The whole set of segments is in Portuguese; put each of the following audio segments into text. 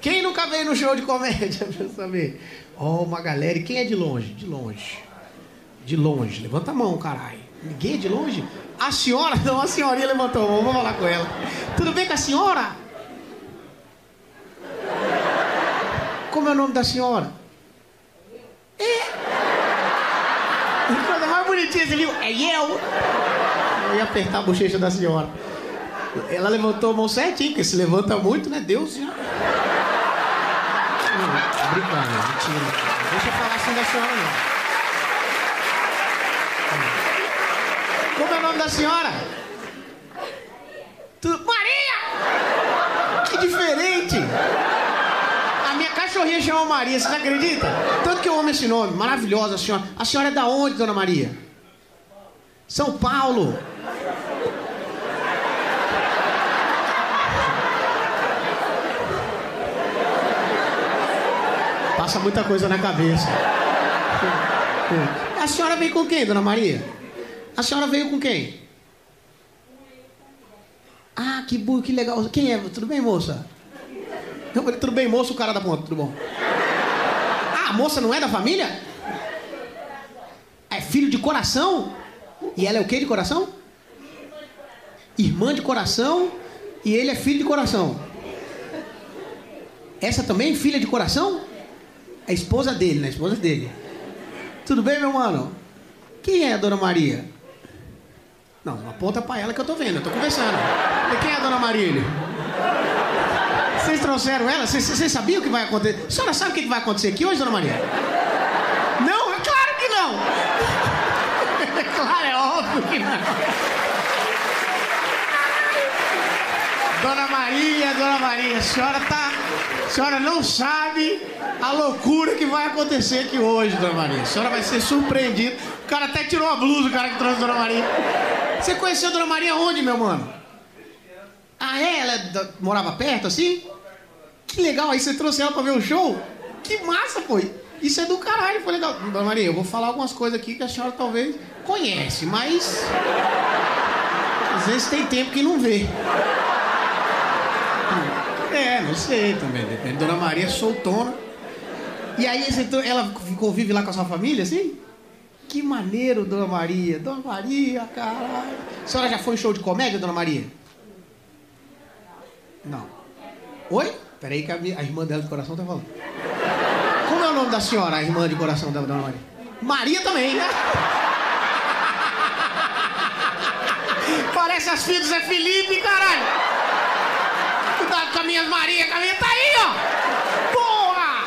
Quem nunca veio no show de comédia pra saber? Ó, oh, uma galera. E quem é de longe? De longe. De longe. Levanta a mão, caralho. Ninguém é de longe? A senhora? Não, a senhorinha levantou a mão. Vou falar com ela. Tudo bem com a senhora? Como é o nome da senhora? É. Coisa mais bonitinha, você viu? É eu. Eu ia apertar a bochecha da senhora. Ela levantou a mão certinho, porque se levanta muito, né? Deus já. Não, brincando, mentira. Deixa eu falar assim da senhora, não. Como é o nome da senhora? Tu... Maria! Que diferente! A minha cachorrinha chama Maria, você não acredita? Tanto que eu amo esse nome, maravilhosa a senhora. A senhora é da onde, dona Maria? São Paulo. Passa muita coisa na cabeça. A senhora veio com quem, dona Maria? A senhora veio com quem? Ah, que burro, que legal. Quem é? Tudo bem, moça? Eu falei, tudo bem, moço, o cara da ponta, tudo bom. Ah, a moça não é da família? É filho de coração? E ela é o que de coração? Irmã de coração e ele é filho de coração. Essa também, filha de coração? A esposa dele, né? A esposa dele. Tudo bem, meu mano? Quem é a dona Maria? Não, aponta pra ela que eu tô vendo, eu tô conversando. E quem é a dona Maria? Vocês trouxeram ela? Vocês, sabiam o que vai acontecer? A senhora sabe o que vai acontecer aqui hoje, dona Maria? Não? É claro que não! É claro, é óbvio que não. Dona Maria, Dona Maria, a senhora tá. A senhora não sabe a loucura que vai acontecer aqui hoje, Dona Maria. A senhora vai ser surpreendida. O cara até tirou a blusa, o cara que trouxe a Dona Maria. Você conheceu a Dona Maria onde, meu mano? Ah, é? Ela morava perto assim? Que legal, aí você trouxe ela pra ver o show? Que massa, pô! Isso é do caralho, foi legal. Dona Maria, eu vou falar algumas coisas aqui que a senhora talvez conhece, mas. Às vezes tem tempo que não vê. É, não sei também, depende. Dona Maria é soltona. E aí ela convive lá com a sua família, assim? Que maneiro, Dona Maria. Dona Maria, caralho. A senhora já foi em show de comédia, Dona Maria? Não. Oi? Peraí que a, minha, a irmã dela de coração tá falando. Como é o nome da senhora, a irmã de coração da Dona Maria? Maria também, né? Parece as filhas é Felipe, caralho! Cuidado com a minha Maria, que a minha tá aí, ó! Porra!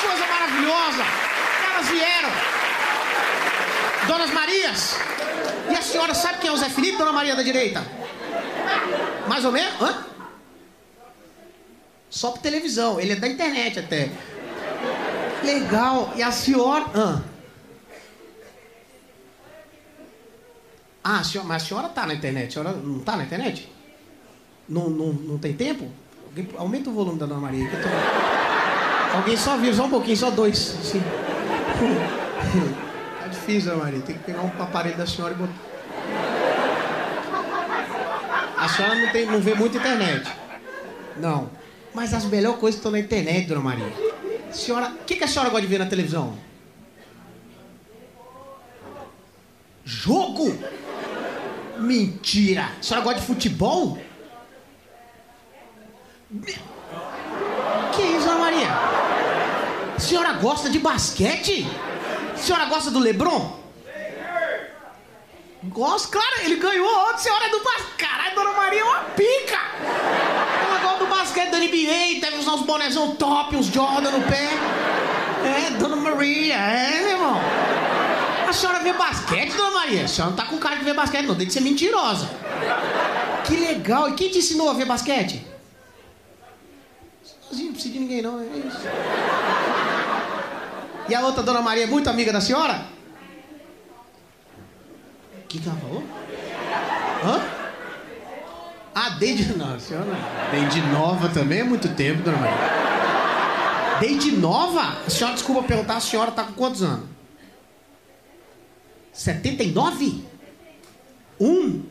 Que coisa maravilhosa! Elas vieram! Donas Marias! E a senhora sabe quem é o Zé Felipe, Dona Maria da direita? Mais ou menos? Hã? Só por televisão. Ele é da internet até. Legal. E a senhora. Ah, ah a senhora, mas a senhora tá na internet. A senhora não tá na internet? Não, não, não tem tempo? Alguém, aumenta o volume da Dona Maria. Tô... Alguém só viu, só um pouquinho, só dois. Sim. tá difícil, Dona Maria. Tem que pegar um aparelho da senhora e botar. A senhora não, tem, não vê muita internet. Não. Mas as melhores coisas estão na internet, dona Maria. Senhora, o que, que a senhora gosta de ver na televisão? Jogo? Mentira! A senhora gosta de futebol? Que isso, dona Maria? A senhora gosta de basquete? A senhora gosta do Lebron? Gosto, claro, ele ganhou ontem, senhora é do basquete. Caralho, dona Maria é uma pica! basquete da NBA, deve usar uns bonezão top, uns Jordan no pé. É, Dona Maria, é, meu irmão. A senhora vê basquete, Dona Maria? A senhora não tá com cara de ver basquete, não. Tem que ser mentirosa. Que legal. E quem te ensinou a ver basquete? Sozinho, não precisa de ninguém, não. É isso. E a outra Dona Maria é muito amiga da senhora? O que, que ela falou? Hã? Ah, desde. Não, senhora. Desde nova também é muito tempo, dona Maria. Desde nova? A senhora, desculpa perguntar, a senhora está com quantos anos? 79? Um?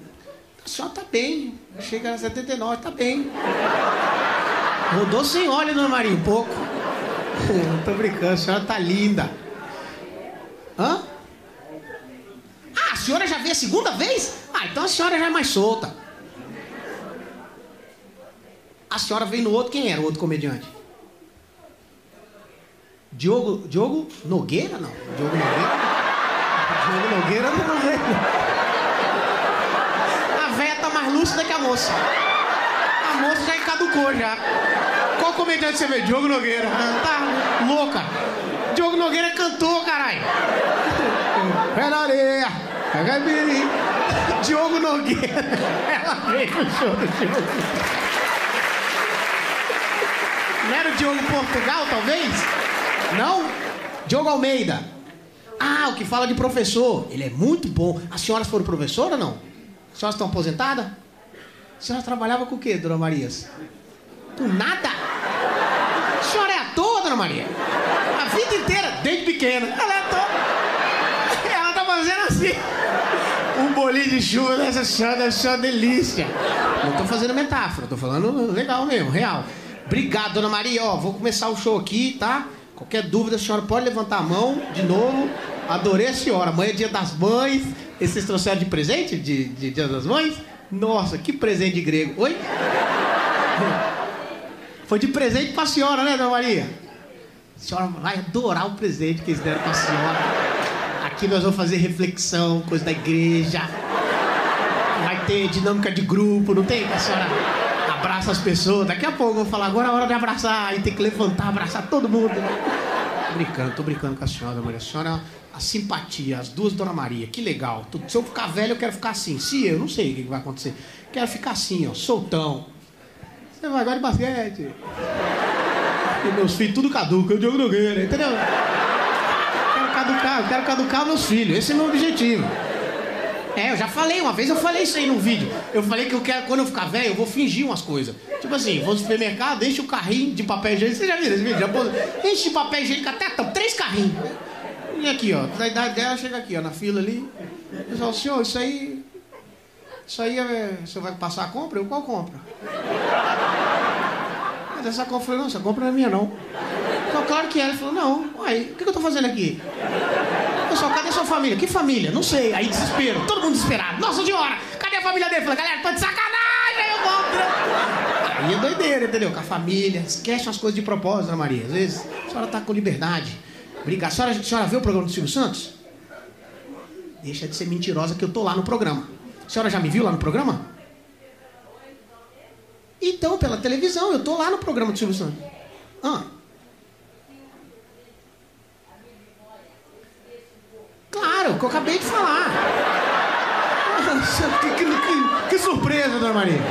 A senhora está bem. Chega a 79, está bem. Rodou sem óleo, dona Maria, um pouco. Tô brincando, a senhora tá linda. Hã? Ah, a senhora já veio a segunda vez? Ah, então a senhora já é mais solta. A senhora veio no outro, quem era o outro comediante? Diogo, Diogo Nogueira, não? Diogo Nogueira? Diogo Nogueira não veio. A véia tá mais lúcida que a moça. Moça já encaducou já. Qual comediante você vê? Diogo Nogueira. Tá louca. Diogo Nogueira é cantor, caralho. Pé na areia. Diogo Nogueira. Ela veio no show do Diogo. Não era o Diogo Portugal, talvez? Não? Diogo Almeida. Ah, o que fala de professor. Ele é muito bom. As senhoras foram professora ou não? As senhoras estão aposentadas? A senhora trabalhava com o quê, dona Marias? Com nada? A senhora é ator, dona Maria? A vida inteira, desde pequena. Ela é ator. Ela tá fazendo assim. Um bolinho de chuva dessa senhora deve ser delícia. Não tô fazendo metáfora, tô falando legal mesmo, real. Obrigado, dona Maria. Ó, vou começar o show aqui, tá? Qualquer dúvida, a senhora pode levantar a mão de novo. Adorei a senhora. Amanhã é dia das mães. E vocês trouxeram de presente de, de dia das mães? Nossa, que presente de grego. Oi? Foi de presente pra senhora, né, dona Maria? A senhora vai adorar o presente que eles deram pra senhora. Aqui nós vamos fazer reflexão, coisa da igreja. Vai ter dinâmica de grupo, não tem? Que a senhora abraça as pessoas. Daqui a pouco eu vou falar, agora é hora de abraçar. E tem que levantar, abraçar todo mundo. Tô brincando, tô brincando com a senhora, Maria. A senhora, a simpatia, as duas Dona Maria, que legal. Se eu ficar velho, eu quero ficar assim. Se eu, não sei o que vai acontecer. Quero ficar assim, ó, soltão. Você vai agora de basquete. E meus filhos tudo caduca, o Diogo Nogueira, entendeu? Quero caducar, quero caducar meus filhos. Esse é meu objetivo. É, eu já falei, uma vez eu falei isso aí no vídeo. Eu falei que eu quero, quando eu ficar velho, eu vou fingir umas coisas. Tipo assim, vou no supermercado, enche o carrinho de papel higiênico. Você já viu esse vídeo? Já pôs, enche de papel higiênico até três carrinhos. E aqui, ó, da idade dela, chega aqui, ó, na fila ali. Eu falo, senhor, isso aí. Isso aí é. O senhor vai passar a compra? Eu qual compra? Mas essa compra, falei, não, essa compra não é minha não. Então, claro que é. Ele falou, não, uai, o que, eu tô fazendo aqui? Pessoal, cadê sua família? Que família? Não sei. Aí desespero, todo mundo desesperado. Nossa senhora, cadê a família dele? Falei, galera, tô de sacanagem, eu compro. Aí é doideira, entendeu? Com a família, esquece umas coisas de propósito, Ana Maria. Às vezes a senhora tá com liberdade. Obrigado. A senhora, a senhora viu o programa do Silvio Santos? Deixa de ser mentirosa que eu tô lá no programa. A senhora já me viu lá no programa? Então, pela televisão, eu tô lá no programa do Silvio Santos. Ah. Claro, que eu acabei de falar. Nossa, que, que, que, que surpresa, dona Maria.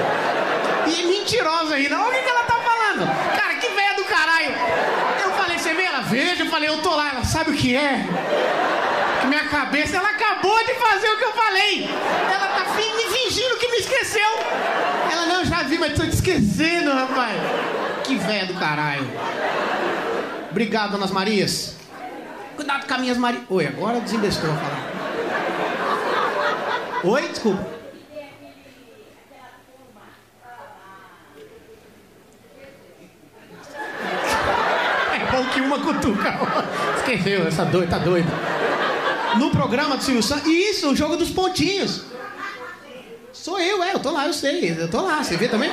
E mentirosa ainda. Olha o que ela tá falando. Cara, que velha do caralho. Eu falei, Veja, eu falei, eu tô lá. Ela sabe o que é? Que minha cabeça, ela acabou de fazer o que eu falei. Ela tá me fingindo que me esqueceu. Ela, não, já vi, mas tô te esquecendo, rapaz. Que velha do caralho. Obrigado, donas Marias. Cuidado com as minhas Marias. Oi, agora desembestou a falar. Oi, desculpa. É bom que uma cutuca. Esqueceu, essa doida, tá doida. No programa do Silvio Santos. Isso, o jogo dos pontinhos. Sou eu, é, eu tô lá, eu sei. Eu tô lá, você vê também?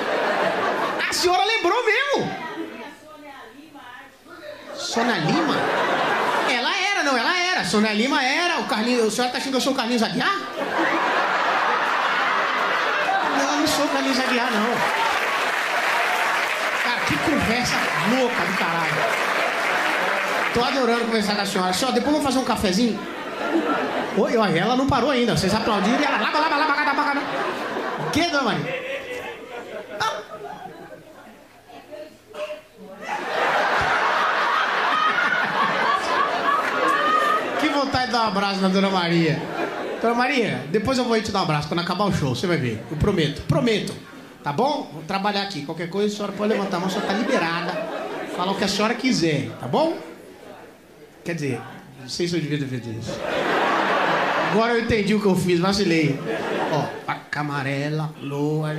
A senhora lembrou mesmo. Sônia Lima? Ela era, não, ela era. Sônia Lima era. O Carlinhos. O senhor tá achando que eu sou o Carlinhos Aguiar? Não, eu não sou o Carlinhos Aguiar, não. Cara, que conversa louca do caralho. Tô adorando conversar com a senhora. Senhora, depois vamos fazer um cafezinho? Oi, olha, ela não parou ainda. Vocês aplaudiram e ela que, dona Maria? Ah. Que vontade de dar um abraço na Dona Maria. Dona Maria, depois eu vou te dar um abraço quando acabar o show, você vai ver. Eu prometo, prometo. Tá bom? Vou trabalhar aqui. Qualquer coisa, a senhora pode levantar a mão, a senhora tá liberada. Fala o que a senhora quiser, tá bom? Quer dizer, não sei se eu devia ter feito isso. Agora eu entendi o que eu fiz, vacilei. Ó, faca amarela, loa.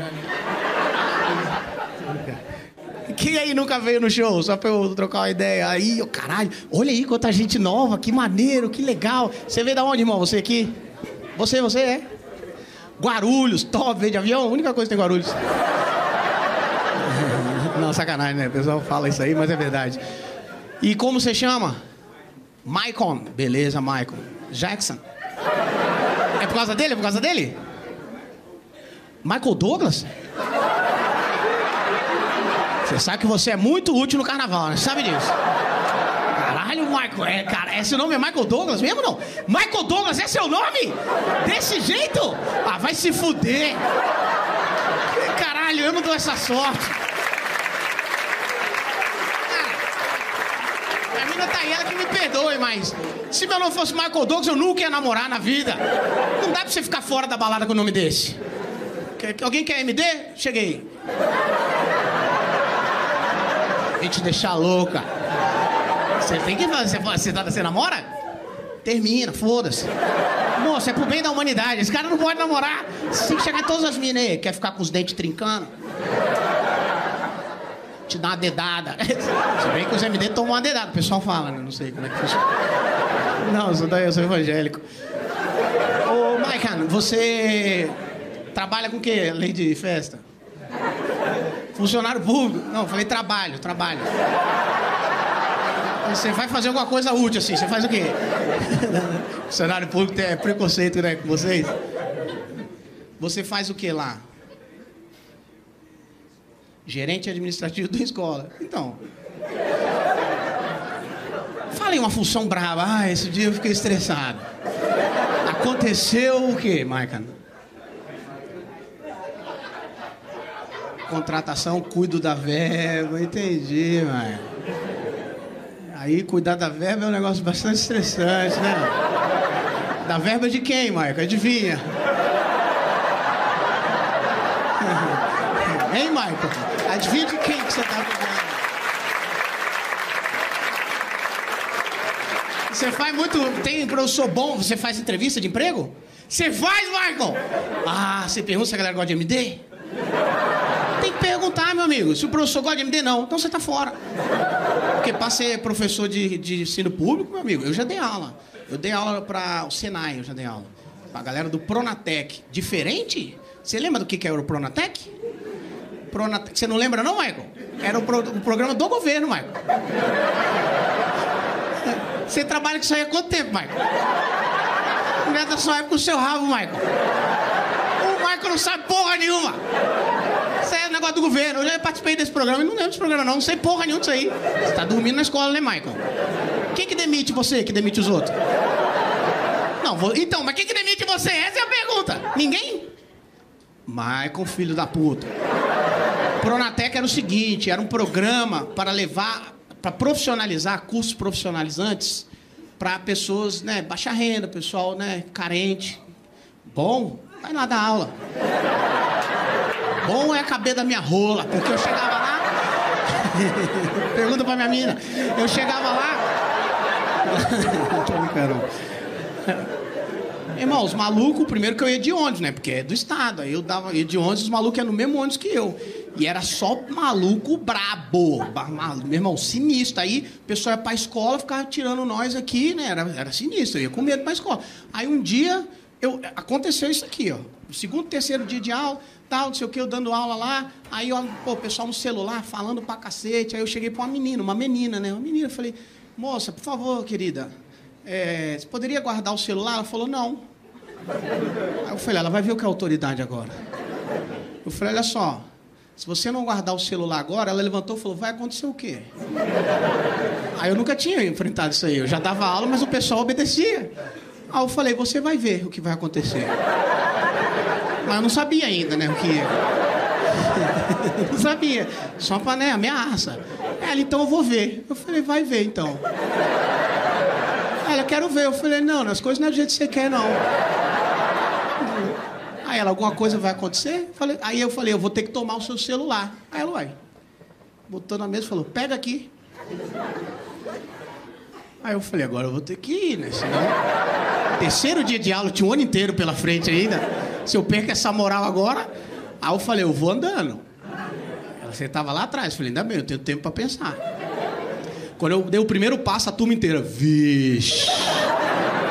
Quem aí nunca veio no show? Só pra eu trocar uma ideia. Aí, oh, caralho, olha aí quanta gente nova, que maneiro, que legal. Você veio da onde, irmão? Você aqui? Você, você é? Guarulhos, top, veio de avião? A única coisa que tem Guarulhos. Não, sacanagem, né? O pessoal fala isso aí, mas é verdade. E como você chama? Maicon. Beleza, Maicon. Jackson. É por causa dele? É por causa dele? Michael Douglas? Você sabe que você é muito útil no carnaval, né? Você sabe disso? Caralho, Michael, é, cara, esse nome é Michael Douglas mesmo não? Michael Douglas é seu nome? Desse jeito? Ah, vai se fuder. Caralho, eu não dou essa sorte. Tá aí, ela que me perdoe, mas se meu nome fosse Michael Douglas, eu nunca ia namorar na vida. Não dá pra você ficar fora da balada com o nome desse. Alguém quer MD? Cheguei. Vem te deixar louca. Você tem que fazer. Você, tá, você namora? Termina, foda-se. Moça, é pro bem da humanidade. Esse cara não pode namorar. Você tem que chegar em todas as minas aí. Quer ficar com os dentes trincando? Te dar uma dedada. Se bem que os MD tomam uma dedada, o pessoal fala, né? Não sei como é que funciona. Não, eu sou, eu sou evangélico. Ô, Maican, você trabalha com o quê? Lei de festa? Funcionário público. Não, falei trabalho, trabalho. Você vai fazer alguma coisa útil assim, você faz o quê? Funcionário público é preconceito, né, com vocês? Você faz o que lá? Gerente administrativo da escola. Então. Falei uma função brava. Ah, esse dia eu fiquei estressado. Aconteceu o quê, Maicon? contratação, cuido da verba, entendi, mano. Aí cuidar da verba é um negócio bastante estressante, né? Da verba de quem, Maico? Adivinha? Hein, Maico? Adivinha de quem que você tá cuidando? Você faz muito. Tem professor bom, você faz entrevista de emprego? Você faz, Michael? Ah, você pergunta se a galera gosta de MD? Tem que perguntar, meu amigo. Se o professor gosta de MD, não. Então você tá fora. Porque para ser professor de, de ensino público, meu amigo, eu já dei aula. Eu dei aula para o Senai, eu já dei aula. Pra galera do Pronatec. Diferente? Você lembra do que, que era o Pronatec? Pronatec. Você não lembra, não, Michael? Era o, pro, programa do governo, Michael. Você trabalha com isso aí há quanto tempo, Michael? Não é da sua época o seu rabo, Michael. O Michael não sabe porra nenhuma. Isso é negócio do governo. Eu já participei desse programa e não lembro desse programa, não. Não sei porra nenhuma disso aí. Você tá dormindo na escola, né, Michael? Quem que demite você que demite os outros? Não, vou... então, mas quem que demite você? Essa é a pergunta. Ninguém? Michael, filho da puta. Pronatec era o seguinte, era um programa para levar, para profissionalizar cursos profissionalizantes para pessoas, né, baixa renda, pessoal, né, carente. Bom, vai lá dar aula. Bom é caber da minha rola, porque eu chegava lá. Pergunta pra minha mina. Eu chegava lá. Tô brincando. Irmão, os malucos, primeiro que eu ia de ônibus, né? Porque é do estado. Aí eu dava, ia de ônibus, os malucos iam no mesmo ônibus que eu. E era só maluco brabo. Meu irmão, sinistro. Aí o pessoal ia pra escola, ficava tirando nós aqui, né? Era, era sinistro, eu ia com medo pra escola. Aí um dia, eu, aconteceu isso aqui, ó. Segundo, terceiro dia de aula, tal, não sei o que, eu dando aula lá. Aí, ó, pô, o pessoal no celular falando pra cacete. Aí eu cheguei pra uma menina, uma menina, né? Uma menina, eu falei, moça, por favor, querida, é, você poderia guardar o celular? Ela falou, não. Aí eu falei, ela vai ver o que é autoridade agora. Eu falei, olha só, se você não guardar o celular agora, ela levantou e falou, vai acontecer o quê? Aí eu nunca tinha enfrentado isso aí. Eu já dava aula, mas o pessoal obedecia. Aí eu falei, você vai ver o que vai acontecer. Mas eu não sabia ainda, né, o que ia. não sabia. Só para, né, ameaça. Ela, então eu vou ver. Eu falei, vai ver então. Ela, quero ver. Eu falei, não, as coisas não é do jeito que você quer, não. Aí ela, alguma coisa vai acontecer? Falei, aí eu falei, eu vou ter que tomar o seu celular. Aí ela, vai. Botou na mesa e falou, pega aqui. Aí eu falei, agora eu vou ter que ir, né? Senão. Terceiro dia de aula, tinha um ano inteiro pela frente ainda. Se eu perco essa moral agora. Aí eu falei, eu vou andando. Você estava lá atrás. Falei, ainda bem, eu tenho tempo para pensar. Quando eu dei o primeiro passo, a turma inteira, vixe.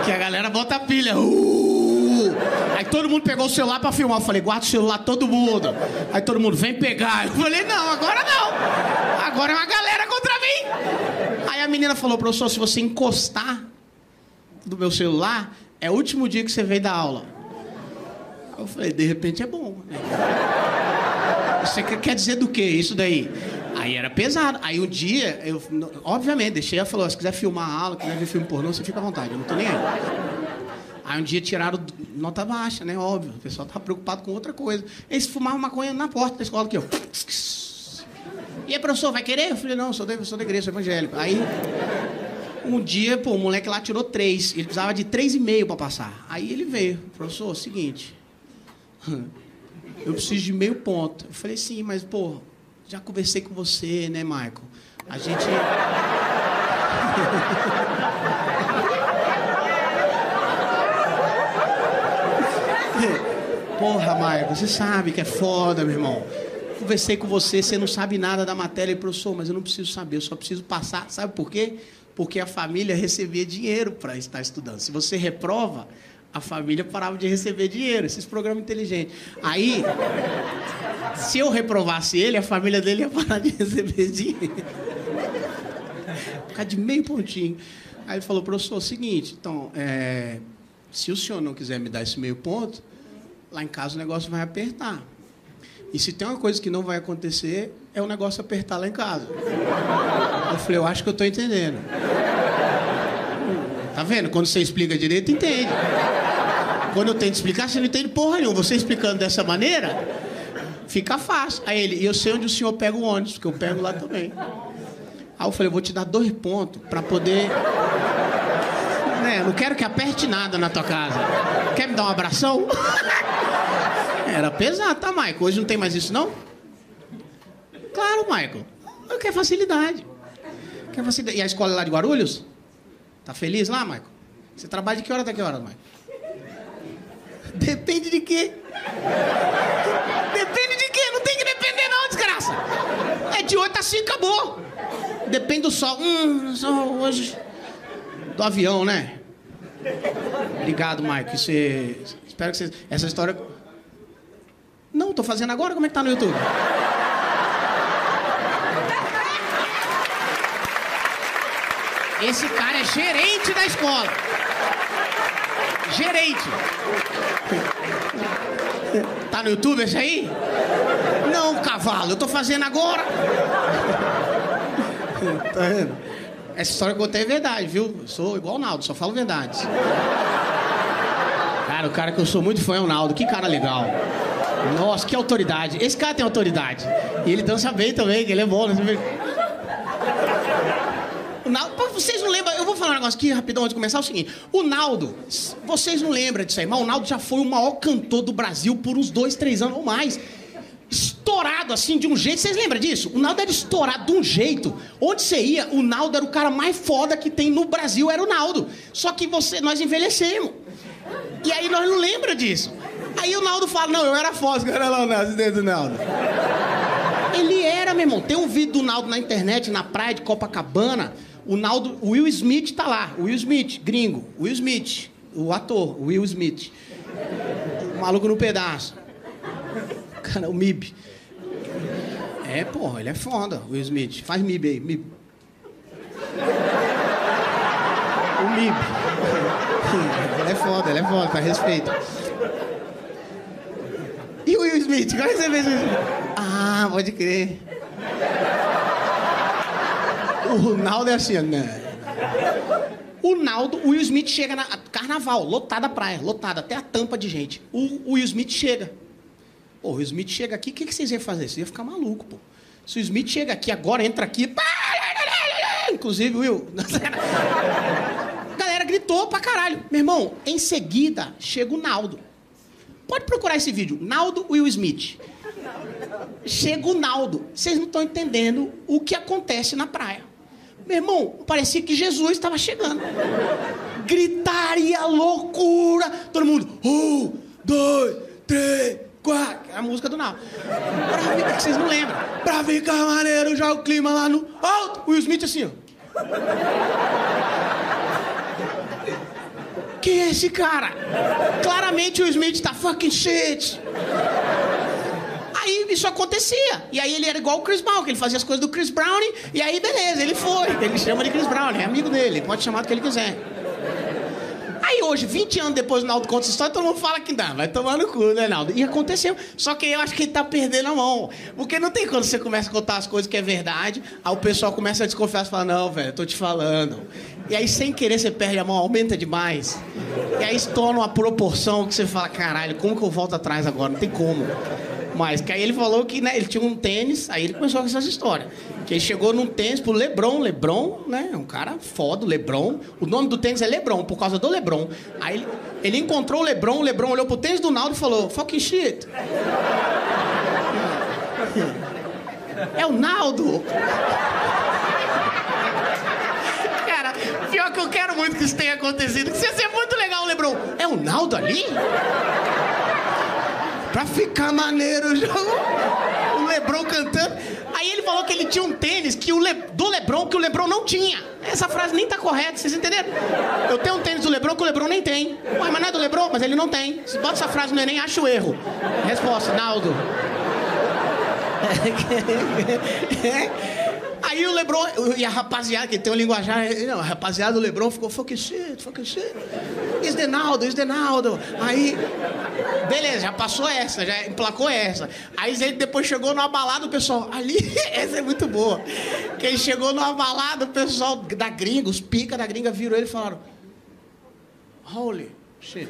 Que a galera bota a pilha. Uh! Aí todo mundo pegou o celular para filmar. Eu falei, guarda o celular todo mundo. Aí todo mundo, vem pegar. Eu falei, não, agora não. Agora é uma galera contra mim. Aí a menina falou, professor, se você encostar do meu celular, é o último dia que você veio da aula. Eu falei, de repente é bom. Né? Você quer dizer do que isso daí? Aí era pesado. Aí um dia, eu, obviamente, deixei ela falou: se quiser filmar a aula, quiser ver filme pornô, você fica à vontade, eu não tô nem aí. Aí um dia tiraram nota baixa, né? Óbvio. O pessoal tava preocupado com outra coisa. Eles fumavam maconha na porta da escola aqui, ó. E aí, professor, vai querer? Eu falei, não, sou da, sou da igreja, sou evangélico. Aí, um dia, pô, o moleque lá tirou três. Ele precisava de três e meio para passar. Aí ele veio. Professor, seguinte. Eu preciso de meio ponto. Eu falei, sim, mas, pô, já conversei com você, né, Michael? A gente. Porra, Michael, você sabe que é foda, meu irmão. Conversei com você, você não sabe nada da matéria, professor, mas eu não preciso saber, eu só preciso passar. Sabe por quê? Porque a família recebia dinheiro para estar estudando. Se você reprova, a família parava de receber dinheiro, esses programas inteligentes. Aí, se eu reprovasse ele, a família dele ia parar de receber dinheiro. Ficar de meio pontinho. Aí ele falou, professor, é o seguinte, então, é, se o senhor não quiser me dar esse meio ponto, lá em casa o negócio vai apertar. E se tem uma coisa que não vai acontecer, é o negócio apertar lá em casa. Eu falei, eu acho que eu estou entendendo. Tá vendo? Quando você explica direito, entende. Quando eu tento explicar, você não entende porra nenhuma. Você explicando dessa maneira, fica fácil. Aí ele, e eu sei onde o senhor pega o ônibus, porque eu pego lá também. Aí eu falei, vou te dar dois pontos para poder. Né, não quero que aperte nada na tua casa. Quer me dar um abração? Era pesado, tá, Michael? Hoje não tem mais isso, não? Claro, Michael. Eu quero facilidade. Quer facilidade. E a escola lá de Guarulhos? Tá feliz lá, Michael? Você trabalha de que hora até que hora, Michael? Depende de quê? Depende de quê? Não tem que depender não, desgraça. É de 8 a 5, acabou. Depende do sol. Hum, só hoje... Do avião, né? Obrigado, Mike. Você... Espero que você... Essa história... Não, tô fazendo agora. Como é que tá no YouTube? Esse cara é gerente da escola. Gerente. Tá no YouTube esse aí? Não, cavalo, eu tô fazendo agora. tá vendo? Essa história que eu contei é verdade, viu? Eu sou igual o Naldo, só falo verdades. Cara, o cara que eu sou muito fã é o Naldo. Que cara legal. Nossa, que autoridade. Esse cara tem autoridade. E ele dança bem também, que ele é bom. Né? O Naldo, vocês não lembram, eu vou falar um negócio aqui rapidão antes de começar, é o seguinte. O Naldo, vocês não lembram disso aí, mas o Naldo já foi o maior cantor do Brasil por uns dois, três anos ou mais. Estourado assim, de um jeito, vocês lembram disso? O Naldo era estourado de um jeito. Onde você ia, o Naldo era o cara mais foda que tem no Brasil, era o Naldo. Só que você, nós envelhecemos. E aí nós não lembra disso. Aí o Naldo fala, não, eu era foda, era lá o Naldo, do Naldo. Ele era, meu irmão. Tem um vídeo do Naldo na internet, na praia de Copacabana. O Naldo, o Will Smith tá lá. O Will Smith, gringo. Will Smith, o ator, Will Smith. O maluco no pedaço. Cara, o Mib. É, porra, ele é foda, Will Smith. Faz Mib aí, Mib. O Mib. ele é foda, ele é foda, tá respeito. E o Will Smith? Como é que você fez? Ah, pode crer. O Naldo é assim, né? O Naldo, o Will Smith chega na carnaval, lotada a praia, lotada, até a tampa de gente. O, o Will Smith chega. Pô, o Smith chega aqui, o que, que vocês iam fazer? Vocês iam ficar maluco, pô. Se o Smith chega aqui agora, entra aqui. Inclusive, Will. A galera gritou pra caralho. Meu irmão, em seguida chega o Naldo. Pode procurar esse vídeo. Naldo Will Smith. Chega o Naldo. Vocês não estão entendendo o que acontece na praia. Meu irmão, parecia que Jesus estava chegando. Gritaria, loucura. Todo mundo, um, dois, três, a música do Naldo. Pra ficar, vocês não lembram. Pra ficar maneiro, já o clima lá no alto. Will Smith assim, ó. Quem é esse cara? Claramente o Smith tá fucking shit. Aí isso acontecia. E aí ele era igual o Chris Brown, que ele fazia as coisas do Chris Brown, e aí beleza, ele foi. Ele chama de Chris Brown, é amigo dele, pode chamar do que ele quiser. Aí hoje, 20 anos depois o Naldo conta essa história, todo mundo fala que dá, vai tomar no cu, né, Naldo? E aconteceu. Só que eu acho que ele tá perdendo a mão. Porque não tem quando você começa a contar as coisas que é verdade, aí o pessoal começa a desconfiar e fala, não, velho, tô te falando. E aí, sem querer, você perde a mão, aumenta demais. E aí se torna uma proporção que você fala, caralho, como que eu volto atrás agora? Não tem como. Mas que aí ele falou que né, ele tinha um tênis, aí ele começou com essas histórias. Que ele chegou num tênis pro Lebron, Lebron, né? Um cara foda, Lebron. O nome do tênis é Lebron, por causa do Lebron. Aí ele, ele encontrou o Lebron, o Lebron olhou pro tênis do Naldo e falou, fucking shit. É o Naldo. Cara, pior que eu quero muito que isso tenha acontecido. Que ia ser muito legal Lebron. É o Naldo ali? Pra ficar maneiro, o Lebron cantando. Aí ele falou que ele tinha um tênis que o Le... do Lebron que o Lebron não tinha. Essa frase nem tá correta, vocês entenderam? Eu tenho um tênis do Lebron que o Lebron nem tem. Ué, mas não é do Lebron, mas ele não tem. Se bota essa frase no Enem, acha o erro. Resposta, Naldo. Aí o Lebron, e a rapaziada, que tem um linguajar, não, a rapaziada do Lebron ficou, fuck shit, fuck shit. Is Denaldo, is Denaldo. Aí, beleza, já passou essa, já emplacou essa. Aí ele depois chegou numa balada, o pessoal, ali, essa é muito boa. Que ele chegou numa balada, o pessoal da gringa, os pica da gringa viram ele e falaram, holy shit.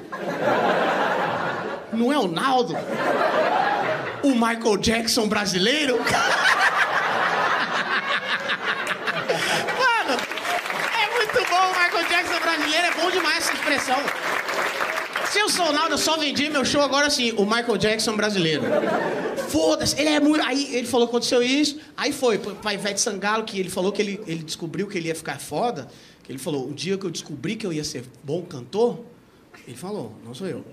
Não é o Naldo? O Michael Jackson brasileiro? Jackson brasileiro é bom demais essa expressão. Se eu sou o Naldo, eu só vendi meu show agora assim, o Michael Jackson brasileiro. Foda-se, ele é muito. Aí ele falou que aconteceu isso, aí foi pra Ivete Sangalo, que ele falou que ele, ele descobriu que ele ia ficar foda. Que ele falou, o dia que eu descobri que eu ia ser bom cantor, ele falou, não sou eu.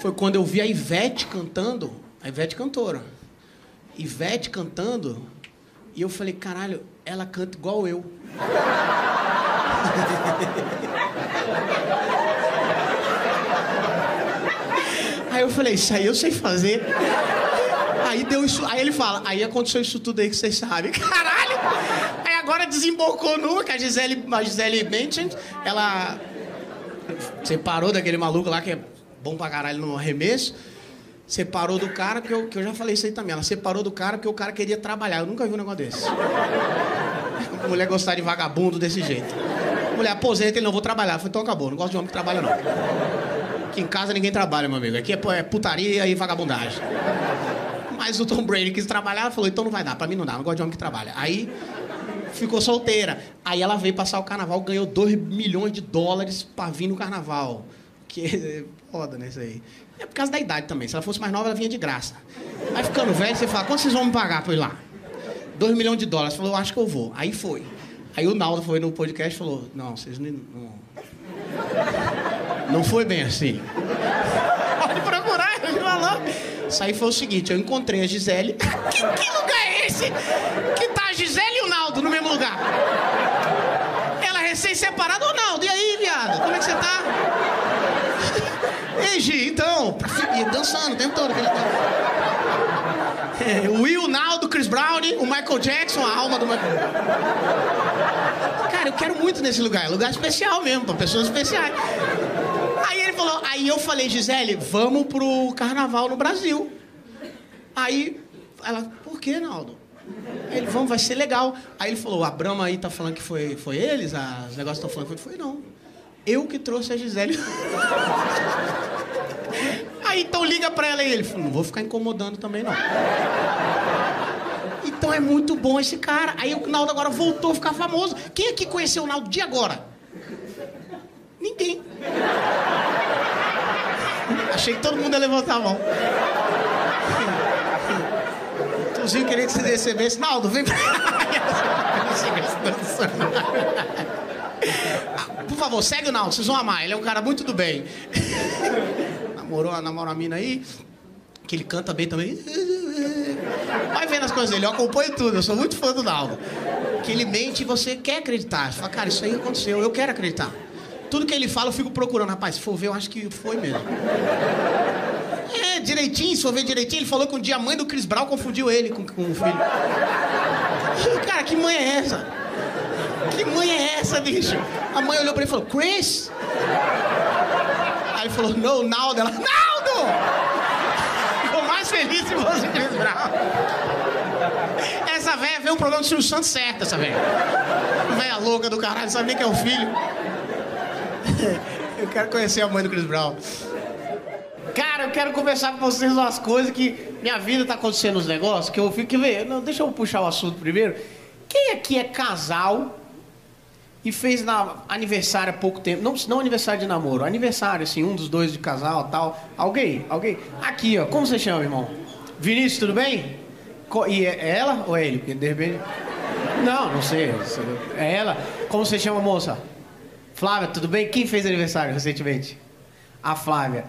Foi quando eu vi a Ivete cantando, a Ivete cantora. Ivete cantando, e eu falei, caralho, ela canta igual eu. Aí eu falei, isso aí eu sei fazer. Aí deu isso. Aí ele fala, aí aconteceu isso tudo aí que vocês sabem. Caralho! Aí agora desembocou numa que a Gisele, a Gisele Bündchen, ela separou daquele maluco lá que é bom pra caralho no arremesso. Separou do cara, que eu, que eu já falei isso aí também. Ela separou do cara porque o cara queria trabalhar. Eu nunca vi um negócio desse. mulher gostar de vagabundo desse jeito. Mulher aposenta, ele não vou trabalhar. Eu falei, então acabou, não gosto de homem que trabalha não. Aqui em casa ninguém trabalha, meu amigo. Aqui é, é putaria e vagabundagem. Mas o Tom Brady quis trabalhar, falou, então não vai dar, pra mim não dá, não gosto de homem que trabalha. Aí ficou solteira. Aí ela veio passar o carnaval, ganhou 2 milhões de dólares pra vir no carnaval. Que é foda, né, isso aí. É por causa da idade também. Se ela fosse mais nova, ela vinha de graça. Aí ficando velho, você fala, quanto vocês vão me pagar pra ir lá? 2 milhões de dólares. Falou, acho que eu vou. Aí foi. Aí o Naldo foi no podcast e falou, não, vocês não. Não foi bem assim. Pode procurar, ele falou. Isso aí foi o seguinte, eu encontrei a Gisele. que, que lugar é esse? Que tá a Gisele e o Naldo no mesmo lugar. Ela recém-separada, ô Naldo, e aí, viado? Como é que você tá? Ei, Gi, então, dançando o tempo todo. É, o Will, Naldo, Chris Brown, o Michael Jackson, a alma do Michael. Cara, eu quero muito nesse lugar. É lugar especial mesmo, pra pessoas especiais. Aí ele falou, aí eu falei, Gisele, vamos pro carnaval no Brasil. Aí ela, por que, Naldo? Aí ele, vamos, vai ser legal. Aí ele falou, a Brahma aí tá falando que foi, foi eles, os negócios estão falando que foi, foi não. Eu que trouxe a Gisele. Aí então liga pra ela e ele falou, não vou ficar incomodando também não. Então é muito bom esse cara. Aí o Naldo agora voltou a ficar famoso. Quem aqui conheceu o Naldo de agora? Ninguém. Achei que todo mundo ia levantar a mão. Tuzinho queria que você recebesse. Naldo, vem pra Por favor, segue o Naldo, vocês vão amar. Ele é um cara muito do bem. Namorou, namorou uma mina aí, que ele canta bem também. Vai vendo as coisas dele, eu acompanho tudo, eu sou muito fã do Naldo. Que ele mente e você quer acreditar. Você fala, cara, isso aí aconteceu, eu quero acreditar. Tudo que ele fala, eu fico procurando. Rapaz, se for ver, eu acho que foi mesmo. É, direitinho, se for ver direitinho, ele falou que um dia a mãe do Chris Brown confundiu ele com, com o filho. Cara, que mãe é essa? Que mãe é essa, bicho? A mãe olhou pra ele e falou, Chris? Aí falou, não, Naldo. Ela, Naldo! Ficou mais feliz se fosse Chris Brown. Essa velha veio um programa do Silvio Santos certo, essa velha. Velha louca do caralho, sabe nem quem é o filho. Eu quero conhecer a mãe do Chris Brown. Cara, eu quero conversar com vocês umas coisas que minha vida tá acontecendo uns negócios que eu fico ver. Não, deixa eu puxar o assunto primeiro. Quem aqui é casal e fez na aniversário há pouco tempo? Não, não aniversário de namoro, aniversário, assim, um dos dois de casal tal. Alguém? Alguém? Aqui, ó. Como você chama, irmão? Vinícius, tudo bem? E é ela ou é ele? Porque de repente. Não, não sei. É ela. Como você chama, moça? Flávia, tudo bem? Quem fez aniversário recentemente? A Flávia.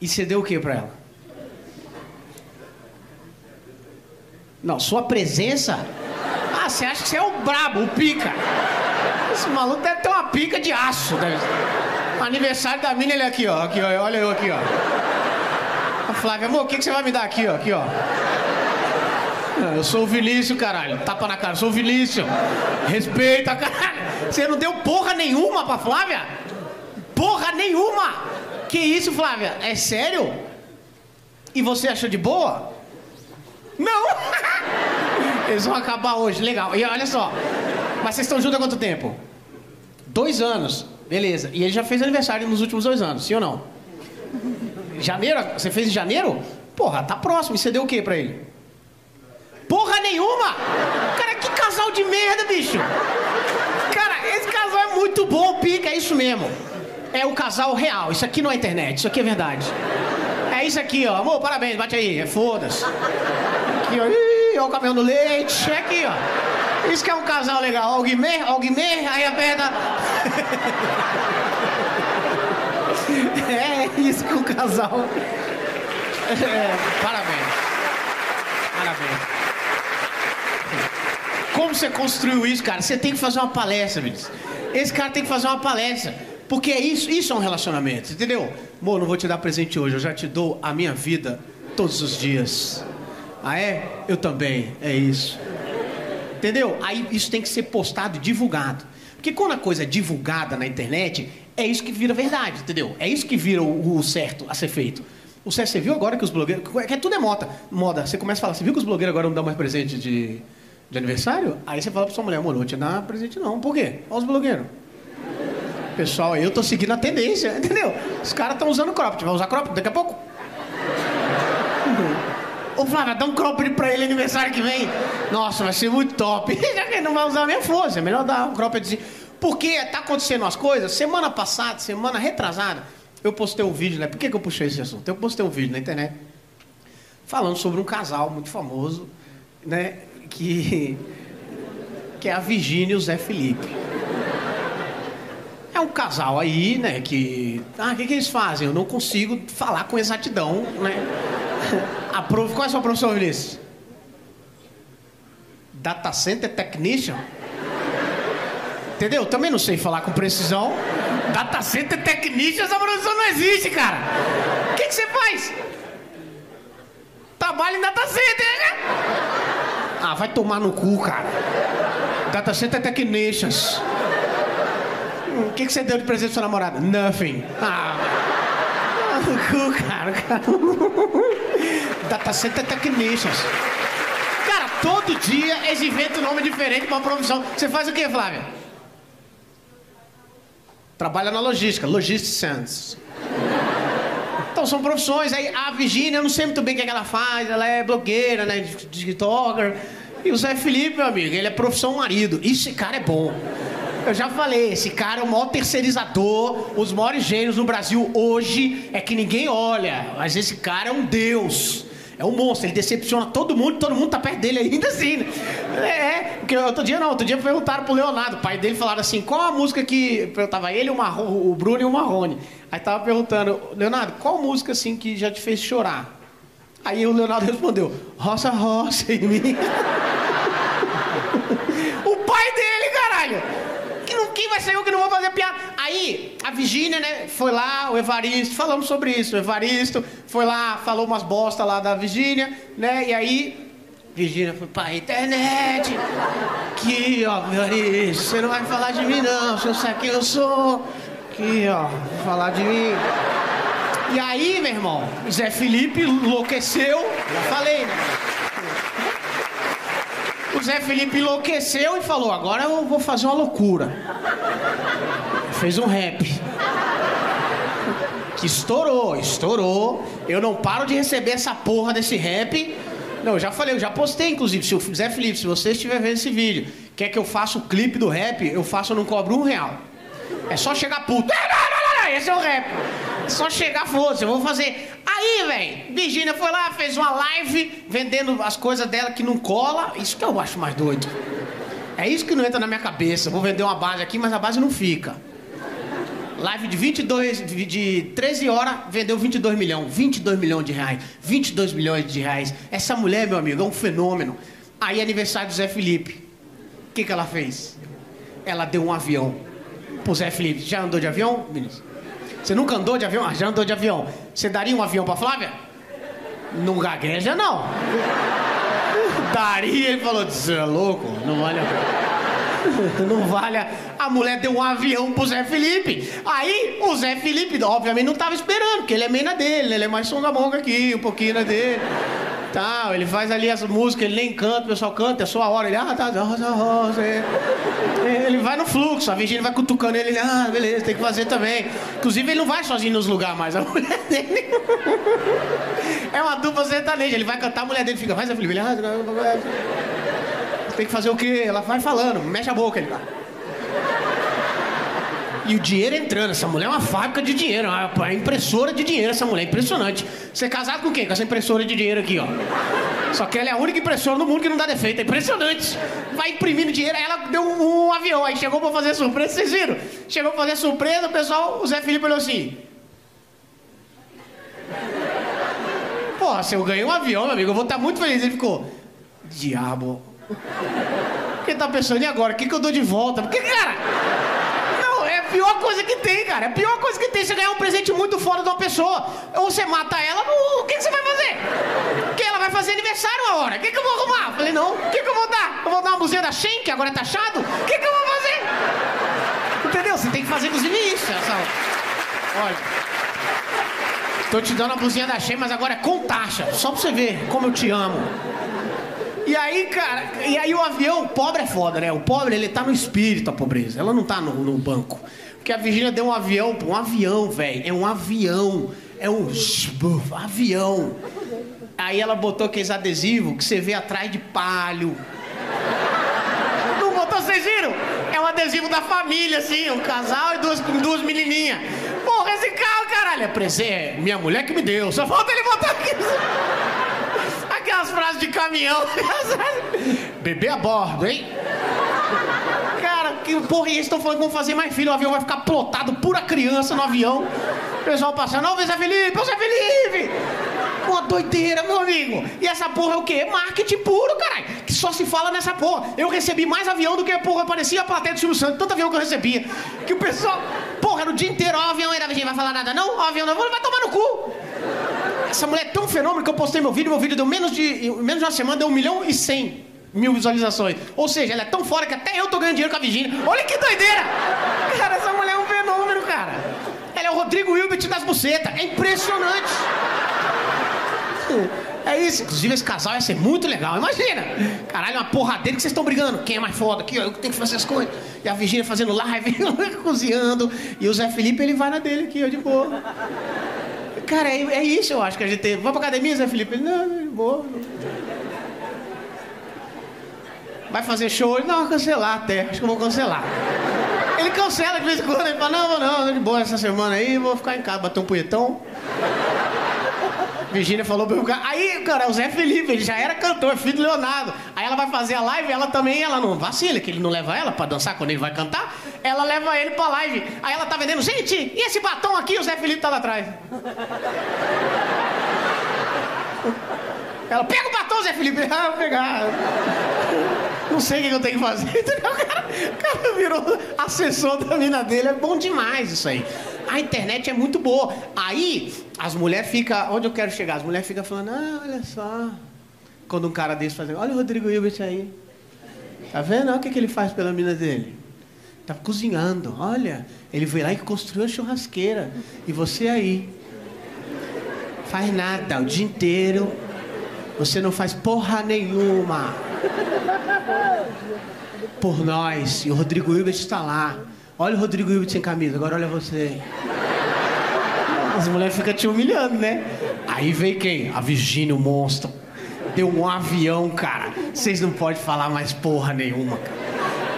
E você deu o que pra ela? Não, sua presença? Ah, você acha que você é o brabo, o pica. Esse maluco deve ter uma pica de aço. Deve... Aniversário da mina, ele aqui, ó. Aqui, ó. Olha eu aqui, ó. A Flávia, amor, o que, que você vai me dar aqui, ó? Aqui, ó. Eu sou o Vinícius, caralho. Tapa na cara, eu sou o Vinícius. Respeita, caralho. Você não deu porra nenhuma pra Flávia? Porra nenhuma! Que isso, Flávia? É sério? E você achou de boa? Não! Eles vão acabar hoje, legal. E olha só, mas vocês estão juntos há quanto tempo? Dois anos. Beleza. E ele já fez aniversário nos últimos dois anos, sim ou não? Janeiro? Você fez em janeiro? Porra, tá próximo. E você deu o que pra ele? Porra nenhuma! Cara, que casal de merda, bicho! Cara, esse casal é muito bom, pica, é isso mesmo. É o casal real. Isso aqui não é internet, isso aqui é verdade. É isso aqui, ó. Amor, parabéns, bate aí. É foda-se. Aqui, ó. Ih, ó o caminhão do leite. É aqui, ó. Isso que é um casal legal. O Guimê, aí aperta. É isso que é um casal. É, parabéns. Parabéns. Como você construiu isso, cara? Você tem que fazer uma palestra, Vinícius. Esse cara tem que fazer uma palestra. Porque é isso, isso é um relacionamento, entendeu? Amor, não vou te dar presente hoje, eu já te dou a minha vida todos os dias. Ah, é? Eu também, é isso. Entendeu? Aí isso tem que ser postado e divulgado. Porque quando a coisa é divulgada na internet, é isso que vira verdade, entendeu? É isso que vira o, o certo a ser feito. O certo, você viu agora que os blogueiros. Que tudo é moda. Moda. Você começa a falar, você viu que os blogueiros agora não dão mais presente de, de aniversário? Aí você fala pra sua mulher, amor, não vou te dar presente não. Por quê? Olha os blogueiros. Pessoal, eu tô seguindo a tendência, entendeu? Os caras estão usando cropped. Vai usar cropped daqui a pouco? Ô Flávia, dá um cropped pra ele aniversário que vem. Nossa, vai ser muito top. Já que ele não vai usar a minha força, é melhor dar um cropped. Porque tá acontecendo umas coisas. Semana passada, semana retrasada, eu postei um vídeo, né? Por que, que eu puxei esse assunto? Eu postei um vídeo na internet falando sobre um casal muito famoso, né? Que, que é a Virgínia e o Zé Felipe. É um casal aí, né, que... Ah, o que, que eles fazem? Eu não consigo falar com exatidão, né? Prof... Qual é a sua profissão, Vinícius? Data Center Technician? Entendeu? Eu também não sei falar com precisão. Data Center Technician, essa profissão não existe, cara. O que, que você faz? Trabalha em Data Center, né? Ah, vai tomar no cu, cara. Data Center Technicians. O que, que você deu de presente pra sua namorada? Nothing. Ah. No cu, cara. Data Center Technicians. Cara, todo dia eles inventam um nome diferente pra uma profissão. Você faz o quê, Flávia? Trabalha na logística, Logistics. Então são profissões. Aí a Virginia, eu não sei muito bem o que, é que ela faz. Ela é blogueira, né? TikToker. E o Zé Felipe, meu amigo, ele é profissão marido. Esse cara é bom. Eu já falei, esse cara é o maior terceirizador. Os maiores gênios no Brasil hoje é que ninguém olha. Mas esse cara é um deus. É um monstro, ele decepciona todo mundo, todo mundo tá perto dele ainda assim, né? É, porque outro dia não, outro dia perguntaram pro Leonardo, o pai dele, falaram assim, qual a música que... Perguntava ele, o, Marro, o Bruno e o Marrone. Aí tava perguntando, Leonardo, qual música, assim, que já te fez chorar? Aí o Leonardo respondeu, Roça, roça em mim. o pai dele, caralho! Quem vai ser eu que não vou fazer piada? Aí, a Virgínia, né, foi lá, o Evaristo, falamos sobre isso. O Evaristo foi lá, falou umas bosta lá da Virgínia, né? E aí, Virgínia foi pra internet. Que, ó, Evaristo, você não vai falar de mim, não. Você não sabe quem eu sou. Que, ó, falar de mim. E aí, meu irmão, Zé Felipe enlouqueceu. Já falei, né? O Zé Felipe enlouqueceu e falou: agora eu vou fazer uma loucura. Fez um rap. Que estourou, estourou. Eu não paro de receber essa porra desse rap. Não, eu já falei, eu já postei, inclusive. Se o Zé Felipe, se você estiver vendo esse vídeo, quer que eu faça o clipe do rap, eu faço, eu não cobro um real. É só chegar puto. Esse é o rap. É só chegar, foda eu vou fazer. Aí, velho, Virgínia foi lá, fez uma live vendendo as coisas dela que não cola. Isso que eu acho mais doido. É isso que não entra na minha cabeça. Vou vender uma base aqui, mas a base não fica. Live de 22, de 13 horas, vendeu 22 milhões. 22 milhões de reais. 22 milhões de reais. Essa mulher, meu amigo, é um fenômeno. Aí, aniversário do Zé Felipe. O que, que ela fez? Ela deu um avião pro Zé Felipe. Já andou de avião, Vinícius? Você nunca andou de avião? Ah, já andou de avião. Você daria um avião pra Flávia? Não gagueja, não. Daria, ele falou, você é louco? Não vale a Não vale a... a mulher deu um avião pro Zé Felipe. Aí o Zé Felipe, obviamente, não tava esperando, porque ele é meia dele, ele é mais som da monga aqui, um pouquinho na dele tal. Ele faz ali as músicas, ele nem canta, o pessoal canta, é só a hora. Ele, ah, tá, rosa, rosa. Ele vai no fluxo, a Virgínia vai cutucando ele, ah, beleza, tem que fazer também. Inclusive, ele não vai sozinho nos lugares mais, a mulher dele. É uma dupla sertaneja, ele vai cantar, a mulher dele fica, faz a ele, ah, tem que fazer o quê? Ela vai falando, mexe a boca, ele vai. E o dinheiro entrando. Essa mulher é uma fábrica de dinheiro, uma impressora de dinheiro, essa mulher. Impressionante. Você é casado com quem? Com essa impressora de dinheiro aqui, ó. Só que ela é a única impressora no mundo que não dá defeito. É impressionante. Vai imprimindo dinheiro. Aí ela deu um, um avião. Aí chegou pra fazer surpresa. Vocês viram? Chegou pra fazer surpresa, o pessoal, o Zé Felipe olhou assim. Pô, se eu ganhei um avião, meu amigo, eu vou estar muito feliz. Ele ficou. Diabo. O que tá pensando? E agora? O que, que eu dou de volta? Porque, cara pior coisa que tem, cara. É a pior coisa que tem. Você ganhar um presente muito fora de uma pessoa. Ou você mata ela, o que, que você vai fazer? Porque ela vai fazer aniversário uma hora. O que, que eu vou arrumar? Falei, não. O que, que eu vou dar? Eu vou dar uma blusinha da Shen, que agora é taxado? O que, que eu vou fazer? Entendeu? Você tem que fazer inclusive isso. Essa... Olha. Tô te dando a blusinha da Shen, mas agora é com taxa. Só pra você ver como eu te amo. E aí, cara, e aí o avião, o pobre é foda, né? O pobre, ele tá no espírito, a pobreza. Ela não tá no, no banco. Porque a Virgínia deu um avião, um avião, velho. É um avião. É um avião. Aí ela botou aqueles adesivos que você vê atrás de palho. Não botou, vocês viram? É um adesivo da família, assim, um casal e duas, duas menininhas. Porra, esse carro, caralho, é presente. É minha mulher que me deu. Só falta ele botar aqui. Aquelas frases de caminhão. Bebê a bordo, hein? Cara, que porra, e eles estão falando que vão fazer mais filho, o avião vai ficar plotado, pura criança no avião. O pessoal passando, ô Zé Felipe, ô Zé Felipe! Uma doideira, meu amigo. E essa porra é o quê? Marketing puro, caralho. Que só se fala nessa porra. Eu recebi mais avião do que, porra, parecia a plateia do Silvio Santos. Tanto avião que eu recebia. Que o pessoal, porra, era o dia inteiro, ó, o avião Virgínia vai falar nada, não? Ó, o avião não, vai tomar no cu. Essa mulher é tão fenômeno que eu postei meu vídeo, meu vídeo deu menos de. menos de uma semana, deu um milhão e cem mil visualizações. Ou seja, ela é tão fora que até eu tô ganhando dinheiro com a Virgínia. Olha que doideira! Cara, essa mulher é um fenômeno, cara. Ela é o Rodrigo Wilbert das bucetas. É impressionante. É isso. Inclusive, esse casal ia ser muito legal. Imagina! Caralho, uma porradeira que vocês estão brigando. Quem é mais foda? Aqui, ó, eu tenho que fazer as coisas. E a Virgínia fazendo live, cozinhando. E o Zé Felipe, ele vai na dele aqui, ó, de boa. Cara, é, é, isso eu acho que a gente tem. Vai pra academia, Zé Felipe? Ele, não, não, boa. Vai fazer show? Ele, não, cancelar até. Acho que eu vou cancelar. Ele cancela de vez em quando. Ele fala, não, não, não, de boa essa semana aí, vou ficar em casa, bater um punhetão. Virgínia falou pra eu ficar. Aí, cara, o Zé Felipe, ele já era cantor, é filho do Leonardo. Aí ela vai fazer a live, ela também, ela não vacila, que ele não leva ela pra dançar quando ele vai cantar. Ela leva ele pra live. Aí ela tá vendendo, gente, e esse batom aqui? O Zé Felipe tá lá atrás. Ela, pega o batom, Zé Felipe. Ah, vou pegar. Não sei o que eu tenho que fazer. O cara, o cara virou assessor da mina dele. É bom demais isso aí. A internet é muito boa. Aí, as mulheres ficam. Onde eu quero chegar? As mulheres ficam falando, ah, olha só. Quando um cara desse faz. Olha o Rodrigo Hilbert aí. Tá vendo? Olha o que, que ele faz pela mina dele. Tá cozinhando. Olha, ele foi lá e construiu a churrasqueira. E você aí. Faz nada o dia inteiro. Você não faz porra nenhuma. Por nós. E o Rodrigo Hilbert está lá. Olha o Rodrigo Hilbert sem camisa, agora olha você. As mulheres ficam te humilhando, né? Aí veio quem? A Virgínia, o monstro. Deu um avião, cara. Vocês não podem falar mais porra nenhuma, cara.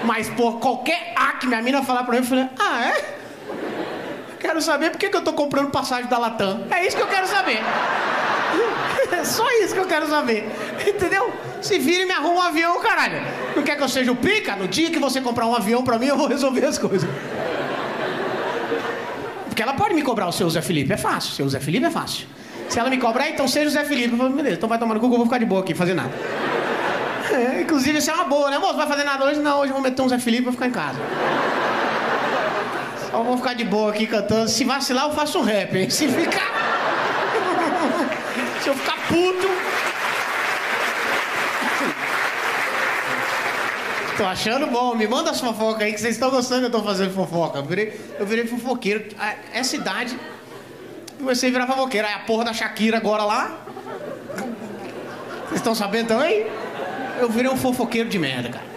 Mas, por qualquer A que minha mina falar pra mim, eu falei, ah, é? Quero saber por que, que eu tô comprando passagem da Latam. É isso que eu quero saber. Só isso que eu quero saber. Entendeu? Se vira e me arruma um avião, caralho. Não quer que eu seja o pica? No dia que você comprar um avião pra mim, eu vou resolver as coisas. Porque ela pode me cobrar o seu Zé Felipe, é fácil. Seu Zé Felipe é fácil. Se ela me cobrar, então seja o Zé Felipe. Eu falo, beleza, então vai tomar no cu eu vou ficar de boa aqui, fazer nada. É, inclusive, isso é uma boa, né, moço? Vai fazer nada hoje? Não, hoje eu vou meter um Zé Felipe e vou ficar em casa. Só vou ficar de boa aqui cantando. Se vacilar, eu faço um rap, hein? Se ficar. Eu ficar puto. Tô achando bom, me manda as fofocas aí que vocês estão gostando que eu tô fazendo fofoca. Eu virei, eu virei fofoqueiro. Essa idade, comecei a virar fofoqueiro. Aí a porra da Shakira agora lá. Vocês estão sabendo também? Eu virei um fofoqueiro de merda, cara.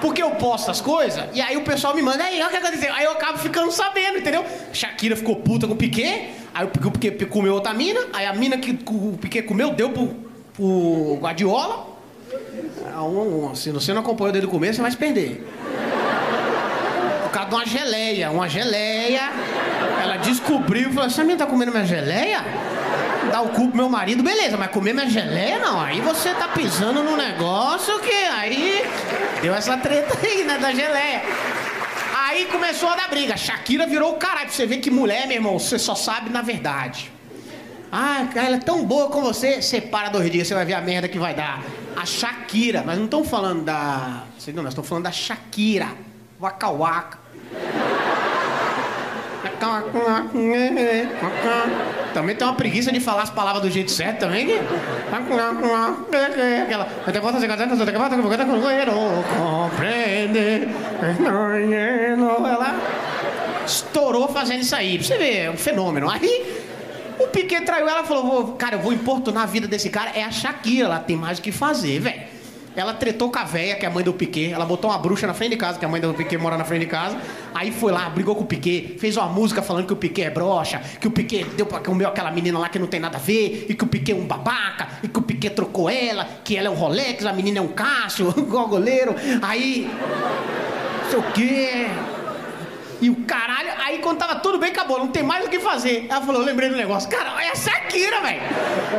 Porque eu posto as coisas e aí o pessoal me manda, aí, olha o que aconteceu. Aí eu acabo ficando sabendo, entendeu? Shakira ficou puta com o Piquet, aí o Piquet comeu outra mina, aí a mina que o Piquet comeu deu pro, pro Guardiola. Ah, um, um, se você não acompanhou desde o começo, você vai se perder. Por causa de uma geleia, uma geleia. Ela descobriu e falou: essa menina tá comendo minha geleia? Dar o cu pro meu marido, beleza, mas comer minha geleia não. Aí você tá pisando no negócio que aí deu essa treta aí, né, da geleia. Aí começou a dar briga. Shakira virou o caralho. Pra você ver que mulher, meu irmão, você só sabe na verdade. Ah, ela é tão boa com você, separa dois dias, você vai ver a merda que vai dar. A Shakira, mas não estamos falando da. Não, nós estamos falando da Shakira. Waka Waka. Também tem uma preguiça de falar as palavras do jeito certo também. Aquela. Compreende. Ela estourou fazendo isso aí. Pra você ver, é um fenômeno. Aí o Piquet traiu ela e falou: Cara, eu vou importunar a vida desse cara. É a Shakira, ela tem mais o que fazer, velho. Ela tretou com a véia, que é a mãe do Piquet. Ela botou uma bruxa na frente de casa, que a mãe do Piquet mora na frente de casa. Aí foi lá, brigou com o Piquet, fez uma música falando que o Piquet é broxa, que o Piquet deu pra comer aquela menina lá que não tem nada a ver, e que o Piquet é um babaca, e que o Piquet trocou ela, que ela é um Rolex, a menina é um Cássio, igual goleiro. Aí. Não sei o quê. E o caralho, aí quando tava tudo bem, acabou, não tem mais o que fazer. Ela falou, eu lembrei do negócio. Cara, é a Shakira, velho.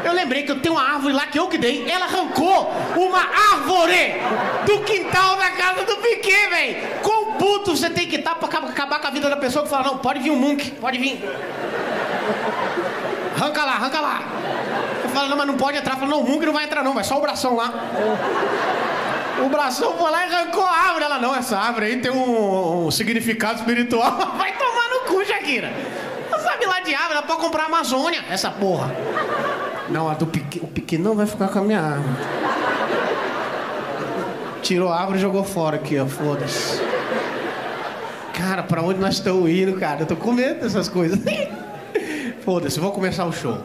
Eu lembrei que eu tenho uma árvore lá que eu que dei. Ela arrancou uma árvore do quintal da casa do Piquet, velho. Quão puto você tem que estar pra acabar com a vida da pessoa que fala, não, pode vir o um Munk, pode vir. Arranca lá, arranca lá. Eu falo, não, mas não pode entrar. Eu falo, não, o Munk não vai entrar não, vai só o bração lá. O bração foi lá e arrancou a árvore. Ela, não, essa árvore aí tem um, um significado espiritual. Vai tomar no cu, Shakira. Não sabe lá de árvore, ela pode comprar a Amazônia, essa porra. Não, a do Pique, o Pique não vai ficar com a minha árvore. Tirou a árvore e jogou fora aqui, ó, foda-se. Cara, pra onde nós estamos indo, cara? Eu tô com medo dessas coisas. Foda-se, vou começar o show.